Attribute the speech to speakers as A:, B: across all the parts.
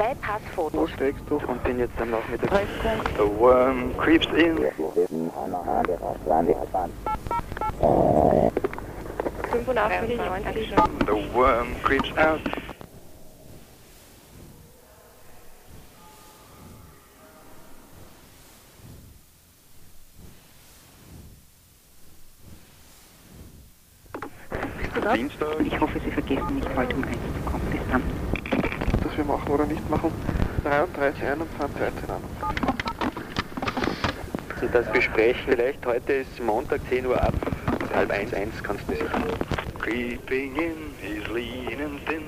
A: Zwei Passfotos.
B: Wo steckst du? Und bin jetzt am Nachmittag.
A: Treffpunkt.
B: The worm creeps in.
A: 85 90.
B: The worm creeps out. Dienstag.
A: Ich hoffe, Sie vergessen nicht, heute um eins zu kommen. Bis dann.
C: Machen oder nicht machen. 33, 21, 13, 21.
B: Also das Gespräch vielleicht heute ist Montag 10 Uhr ab. Halb eins, eins kannst du sicher. Creeping in, he's lean and thin.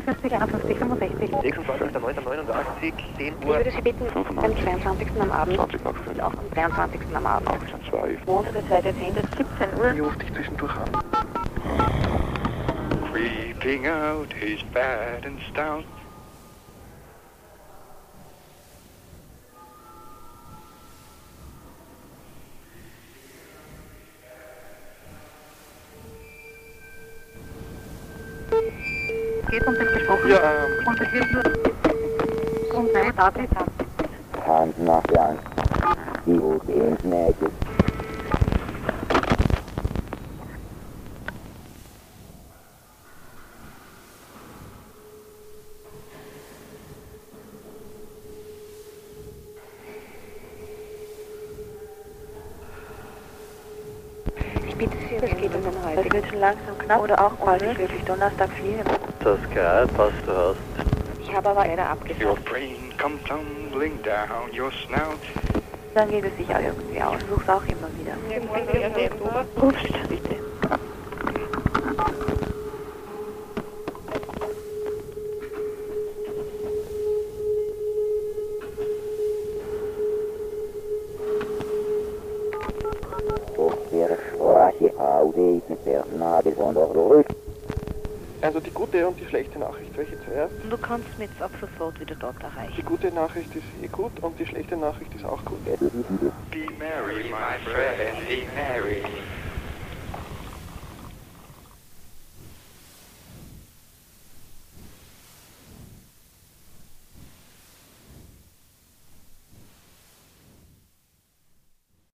A: Ich würde Sie bitten, am 22. am Abend,
C: 20 nach 5.
A: auch am 23. am Abend,
C: 2.
A: Montag, der 2.10. 17 Uhr,
C: Ich rufe dich zwischendurch an.
B: Creeping out, he's fat and stout.
A: Geht um das gesprochen
C: Ja, ähm,
A: und es wird nur um seine Daten
D: Hand nach Land. Die Ozeansnägel.
A: Sie, es geht um den heute. Es wird schon langsam knapp oder auch bald ich wirklich Donnerstag fliegen.
B: Das Grad, was du hast.
A: Ich habe aber leider
B: Your
A: abgesagt.
B: brain come tumbling down your snout.
A: Dann geht es sicher irgendwie aus. Such's auch immer wieder. Ups, bitte.
D: Doch der schwache Auge Personal von der Rück.
C: also die gute und die schlechte Nachricht. Welche zuerst?
A: Du kannst mich jetzt ab sofort wieder dort
C: Die
A: erreichen.
C: gute Nachricht ist eh gut und die schlechte Nachricht ist auch gut.
B: Be merry, my friend, be merry.